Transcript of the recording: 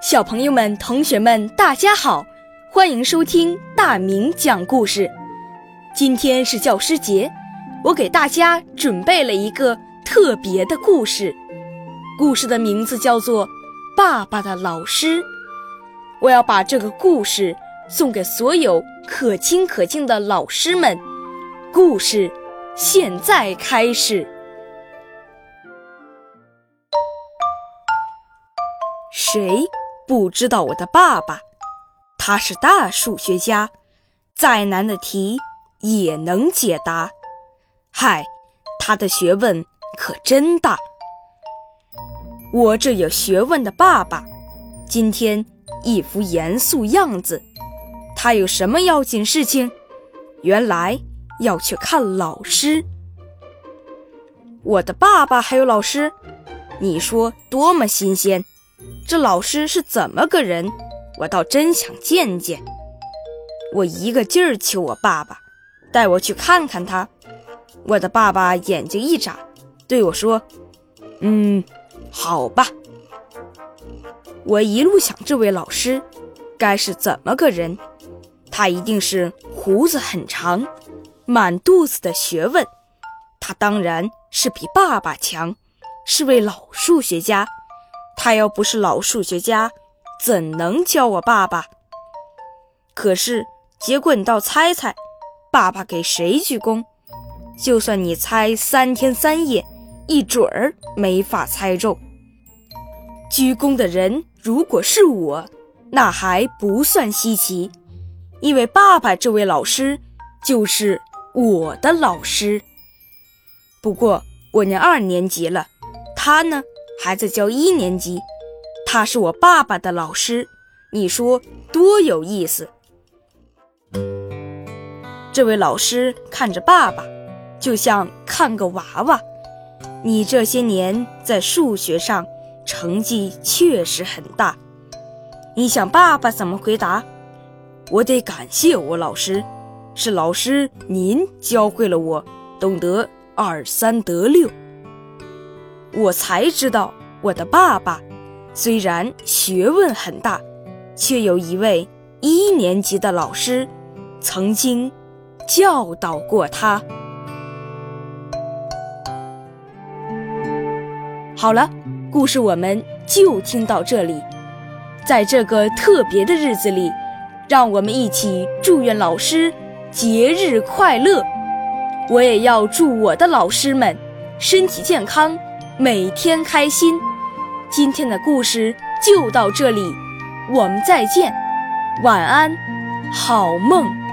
小朋友们、同学们，大家好，欢迎收听大明讲故事。今天是教师节，我给大家准备了一个特别的故事，故事的名字叫做《爸爸的老师》。我要把这个故事送给所有可亲可敬的老师们。故事现在开始。谁？不知道我的爸爸，他是大数学家，再难的题也能解答。嗨，他的学问可真大。我这有学问的爸爸，今天一副严肃样子。他有什么要紧事情？原来要去看老师。我的爸爸还有老师，你说多么新鲜！这老师是怎么个人？我倒真想见见。我一个劲儿求我爸爸带我去看看他。我的爸爸眼睛一眨，对我说：“嗯，好吧。”我一路想这位老师该是怎么个人？他一定是胡子很长，满肚子的学问。他当然是比爸爸强，是位老数学家。他要不是老数学家，怎能教我爸爸？可是结果你倒猜猜，爸爸给谁鞠躬？就算你猜三天三夜，一准儿没法猜中。鞠躬的人如果是我，那还不算稀奇，因为爸爸这位老师就是我的老师。不过我念二年级了，他呢？还在教一年级，他是我爸爸的老师，你说多有意思。这位老师看着爸爸，就像看个娃娃。你这些年在数学上成绩确实很大。你想爸爸怎么回答？我得感谢我老师，是老师您教会了我懂得二三得六。我才知道，我的爸爸虽然学问很大，却有一位一年级的老师曾经教导过他。好了，故事我们就听到这里。在这个特别的日子里，让我们一起祝愿老师节日快乐。我也要祝我的老师们身体健康。每天开心，今天的故事就到这里，我们再见，晚安，好梦。